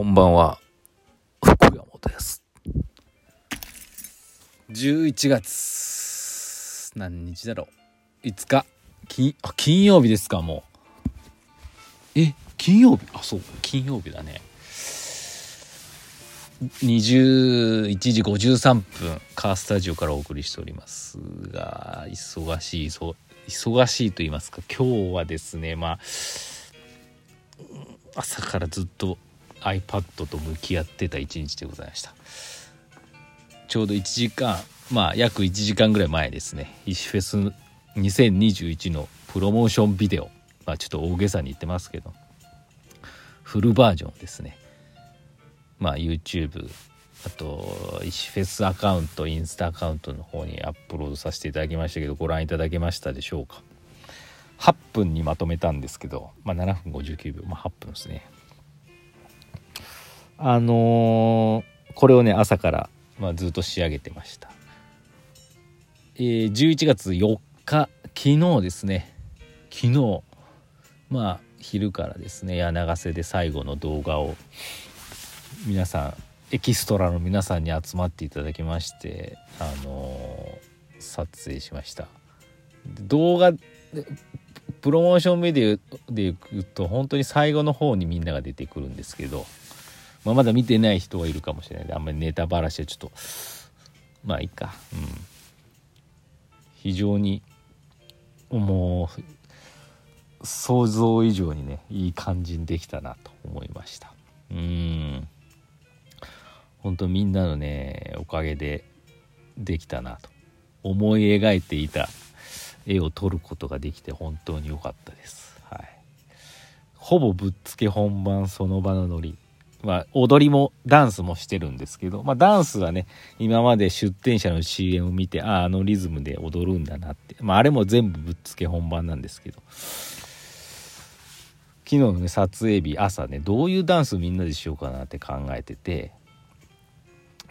こんばんは福山です。11月何日だろう。5日。金あ金曜日ですかもう。え金曜日？あそう。金曜日だね。21時53分カースタジオからお送りしておりますが忙しいそう忙しいと言いますか今日はですねまあ朝からずっと iPad と向き合ってた一日でございました。ちょうど1時間まあ約1時間ぐらい前ですね。石フェス2021のプロモーションビデオ。まあちょっと大げさに言ってますけど。フルバージョンですね。まあ YouTube あと石フェスアカウントインスタアカウントの方にアップロードさせていただきましたけどご覧いただけましたでしょうか。8分にまとめたんですけど、まあ、7分59秒、まあ、8分ですね。あのー、これをね朝から、まあ、ずっと仕上げてました、えー、11月4日昨日ですね。昨日。まあ昼からですね柳瀬で最後の動画を皆さんエキストラの皆さんに集まっていただきましてあのー、撮影しました。動画プロモーションメディアでいくと本当に最後の方にみんなが出てくるんですけどまあ、まだ見てない人はいるかもしれない。であんまりネタばらしはちょっとまあいいか。うん。非常にもう想像以上にねいい感じにできたなと思いました。うん。本当みんなのねおかげでできたなと思い描いていた絵を撮ることができて本当に良かったです、はい、ほぼぶっつけ本番その場のノリ。まあ、踊りもダンスもしてるんですけど、まあ、ダンスはね今まで出展者の CM を見てあああのリズムで踊るんだなって、まあ、あれも全部ぶっつけ本番なんですけど。昨日のね撮影日朝ねどういうダンスみんなでしようかなって考えてて。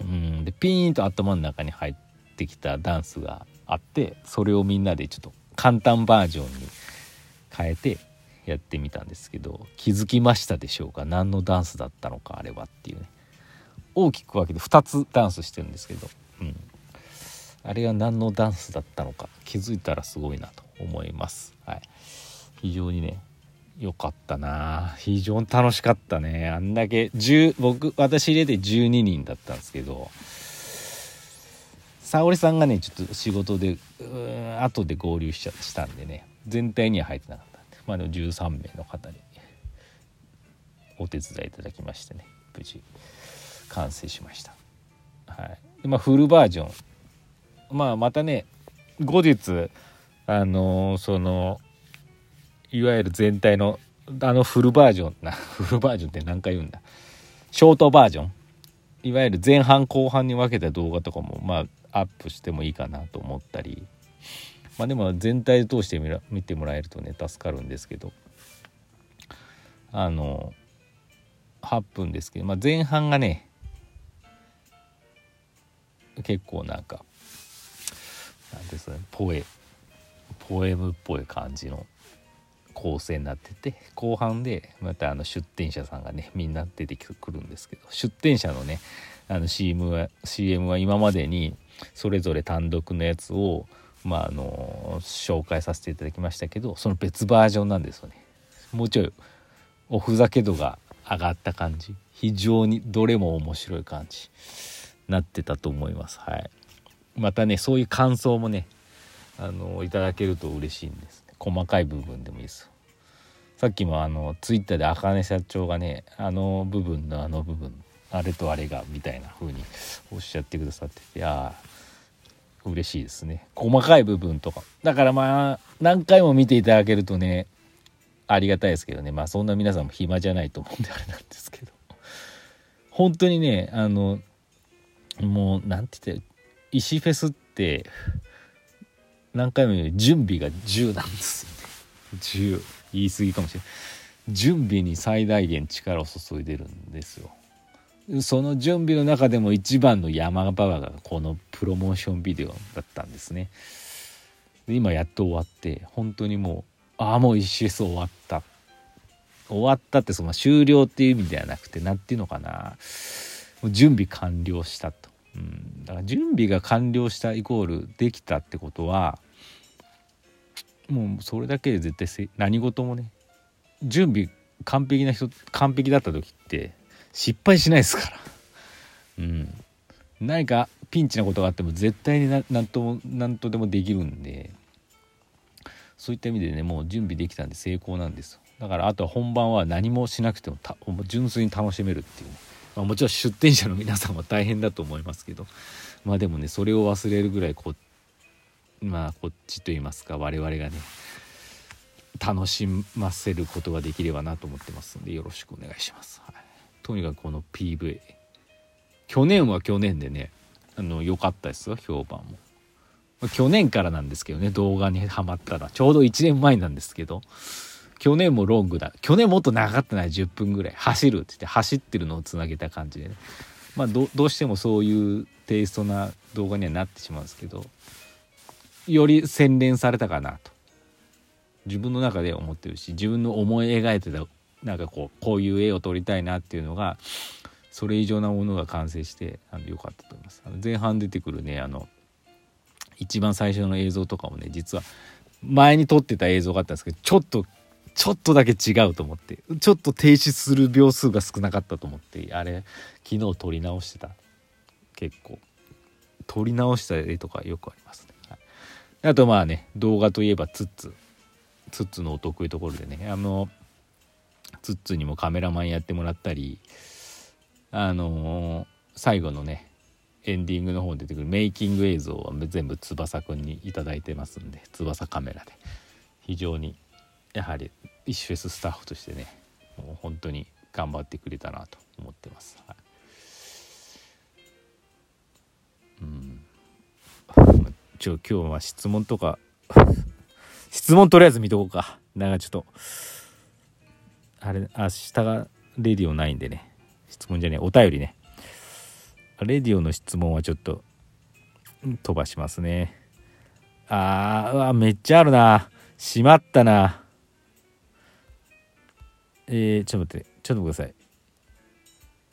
うんでピーンと頭の中に入ってきたダンスがあってそれをみんなでちょっと簡単バージョンに変えてやってみたんですけど気づきましたでしょうか？何のダンスだったのか？あれはっていうね。大きく分けて2つダンスしてるんですけど、うん、あれが何のダンスだったのか？気づいたらすごいなと思います、はい、非常にね良かったな。非常に楽しかったね。あんだけ10僕私入れて12人だったんですけど沙織さんがねちょっと仕事で後で合流しちゃしたんでね全体には入ってなかった。まあ、の13名の方にお手伝いいただきましてね無事完成しました。はい。でまあ、フルバージョン。まあまたね後日あのー、そのいわゆる全体のあのフルバージョンな フルバージョンって何回言うんだ？ショートバージョン。いわゆる前半後半に分けた動画とかもまあアップしてもいいかなと思ったり。まあでも全体通して見てもらえるとね助かるんですけど。あの8分ですけど、まあ、前半がね結構なんかなんですねポエポエムっぽい感じの構成になってて後半でまたあの出店者さんがねみんな出てくるんですけど出店者のねあの CM は CM は今までにそれぞれ単独のやつをまあ、あの紹介させていただきましたけどその別バージョンなんですよね。もうちょいおふざけ度が上がった感じ。非常にどれも面白い感じ。なってたと思います。はい。またねそういう感想もねあのいただけると嬉しいんです。細かい部分でもいいです。さっきもあのツイッターで茜社長がねあの部分のあの部分あれとあれがみたいな風におっしゃってくださっててああ嬉しいですね。細かい部分とか。だからまあ何回も見ていただけるとねありがたいですけどね。まあそんな皆さんも暇じゃないと思うんであれなんですけど。本当にねあのもう何て言って石フェスって何回も言う準備が10なんですよね。10言い過ぎかもしれない。準備に最大限力を注いでるんですよ。その準備の中でも一番の山場がこのプロモーションビデオだったんですね。今やっと終わって本当にもうああもう一周終わった。終わったってその終了っていう意味ではなくて何ていうのかな。準備完了したと、うん、だから準備が完了したイコールできたってことはもうそれだけで絶対何事もね準備完璧な人完璧だった時って失敗しないですから。うん。何かピンチなことがあっても絶対に何とも何とでもできるんで。そういった意味でねもう準備できたんで成功なんですだからあとは本番は何もしなくても純粋に楽しめるっていうね、まあ、もちろん出店者の皆さんは大変だと思いますけど。まあでもねそれを忘れるぐらいこまあこっちと言いますか我々がね楽しませることができればなと思ってますんでよろしくお願いします、はい、とにかくこの PV 去年は去年でねあの良かったですよ評判も。去年からなんですけどね動画にはまったら。ちょうど1年前なんですけど。去年もロングだ。去年もっと長かったな10分ぐらい。走るって言って走ってるのをつなげた感じでね。まあどうしてもそういうテイストな動画にはなってしまうんですけど。より洗練されたかなと。自分の中で思ってるし自分の思い描いてたなんかこうこういう絵を撮りたいなっていうのがそれ以上なものが完成してあのよかったと思います。前半出てくるねあの一番最初の映像とかもね実は前に撮ってた映像があったんですけどちょっとちょっとだけ違うと思ってちょっと停止する秒数が少なかったと思ってあれ昨日撮り直してた。結構。撮り直した絵とかよくありますね、はい、あとまあね動画といえばツッツ。ツッツのお得意ところでねあのツッツにもカメラマンやってもらったりあのー、最後のねエンディングの方に出てくるメイキング映像は全部翼くんに頂いてますんで翼カメラで。非常にやはりイシフェススタッフとしてねもう本当に頑張ってくれたなと思ってます。はい、うん。ちょ今日は質問とか 質問とりあえず見とこうか。なんかちょっとあれ明日がレディオないんでね。質問じゃねえ。お便りね。レディオの質問はちょっと飛ばしますね。あーうわめっちゃあるな。しまったな。えー、ちょっと待ってちょっと待ってくだ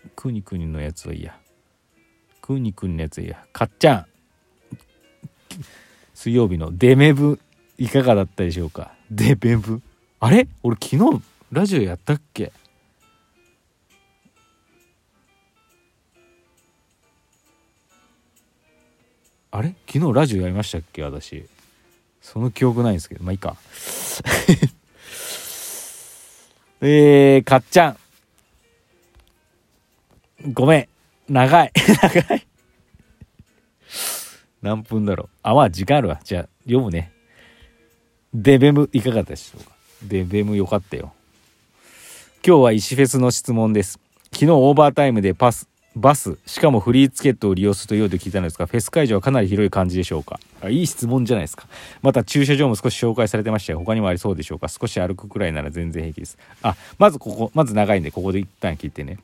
さい。くにくにのやつはいいや。くにくにのやつはいいや。かっちゃん。水曜日のデメブいかがだったでしょうか？デメブ。あれ？俺昨日ラジオやったっけ？あれ？昨日ラジオやりましたっけ？私。その記憶ないんですけど。まあいいか。えー、かっちゃん。ごめん。長い。長い。何分だろう。あまあ時間あるわ。じゃあ読むね。デベムいかがでしょうか？デベムよかったよ。今日は石フェスの質問です。昨日オーバータイムでパスバスしかもフリーチケットを利用するというようで聞いたのですがフェス会場はかなり広い感じでしょうか？あいい質問じゃないですか。また駐車場も少し紹介されてましたよ。他にもありそうでしょうか？少し歩くくらいなら全然平気です。あまずここまず長いんでここで一旦聞いてね。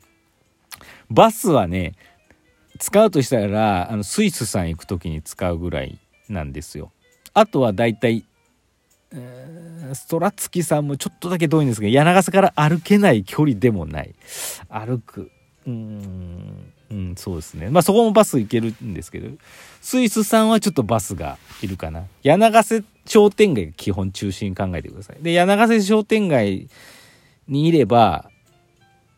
バスはね使うとしたらあのスイスさん行く時に使うぐらいなんですよ。あとはだいたいストラツキさんもちょっとだけ遠いんですけど柳瀬から歩けない距離でもない。歩く。うん。うんそうですね。まあそこもバス行けるんですけどスイスさんはちょっとバスがいるかな。柳瀬商店街基本中心考えてください。で柳瀬商店街にいれば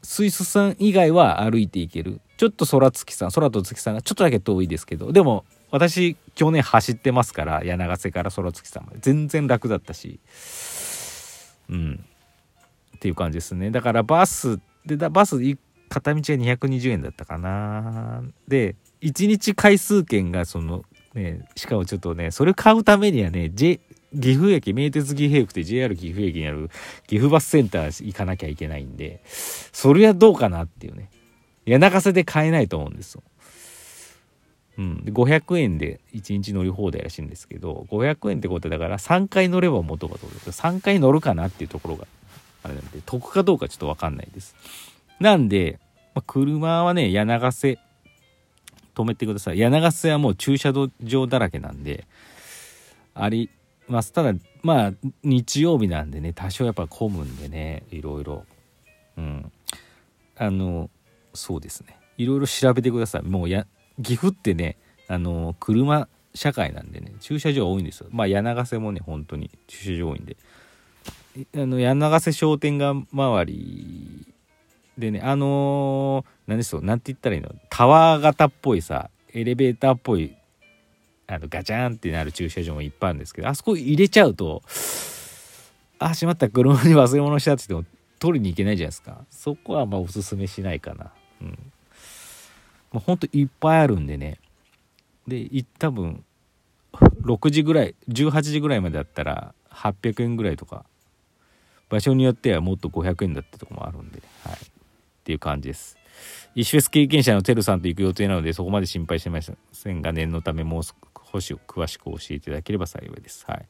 スイスさん以外は歩いていける。ちょっと空月さん空と月さんがちょっとだけ遠いですけどでも私去年走ってますから柳瀬から空月さんまで。全然楽だったし。うん。っていう感じですね。だからバスでだバス片道が220円だったかな。で1日回数券がそのねしかもちょっとねそれ買うためにはね、J、岐阜駅名鉄岐阜駅って JR 岐阜駅にある岐阜バスセンター行かなきゃいけないんでそれはどうかなっていうね。谷中瀬で買えないと思うんですよ。うん、500円で1日乗り放題らしいんですけど500円ってことだから3回乗れば元が取れる3回乗るかなっていうところがあれなんで得かどうかちょっと分かんないですなんでまあ、車はね、柳瀬、止めてください。柳瀬はもう駐車場だらけなんで、あります。ただ、まあ、日曜日なんでね、多少やっぱ混むんでね、いろいろ。うんあのそうですねいろいろ調べてくださいもうや岐阜ってねあの車社会なんでね駐車場多いんですよ。まあ柳瀬もね本当に駐車場多いんで。あの柳瀬商店街周りでねあのー、何でしょう何て言ったらいいの？タワー型っぽいさエレベーターっぽいあのガチャンってなる駐車場もいっぱいあるんですけどあそこ入れちゃうとあしまった車に忘れ物したって言っても取りに行けないじゃないですか。そこはまあおすすめしないかな。うん。もうほんといっぱいあるんでね。で多分6時ぐらい18時ぐらいまでだったら800円ぐらいとか。場所によってはもっと500円だったとこもあるんで、はい、っていう感じです。イシュフェス経験者のてるさんと行く予定なのでそこまで心配してませんが念のためもう少し詳しく教えていただければ幸いです。はい。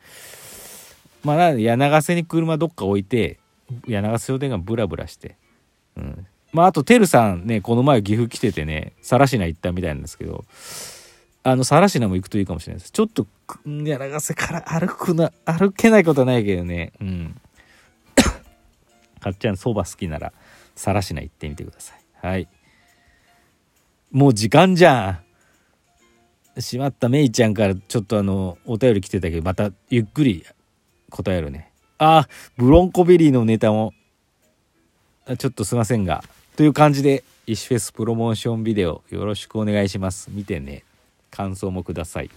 まあ柳瀬に車どっか置いて柳瀬商店街ブラブラして。うん。まああとてるさんねこの前岐阜来ててね更科行ったみたいなんですけどあの、さらしなも行くといいかもしれないです。ちょっと、柳瀬から歩くな、歩けないことはないけどね。うん。かっちゃん、そば好きなら、さらしな行ってみてください。はい。もう時間じゃん。しまっためいちゃんからちょっとあの、お便り来てたけど、またゆっくり答えるね。あ、ブロンコベリーのネタも、ちょっとすいませんが。という感じで、イシフェスプロモーションビデオよろしくお願いします。見てね。感想もください。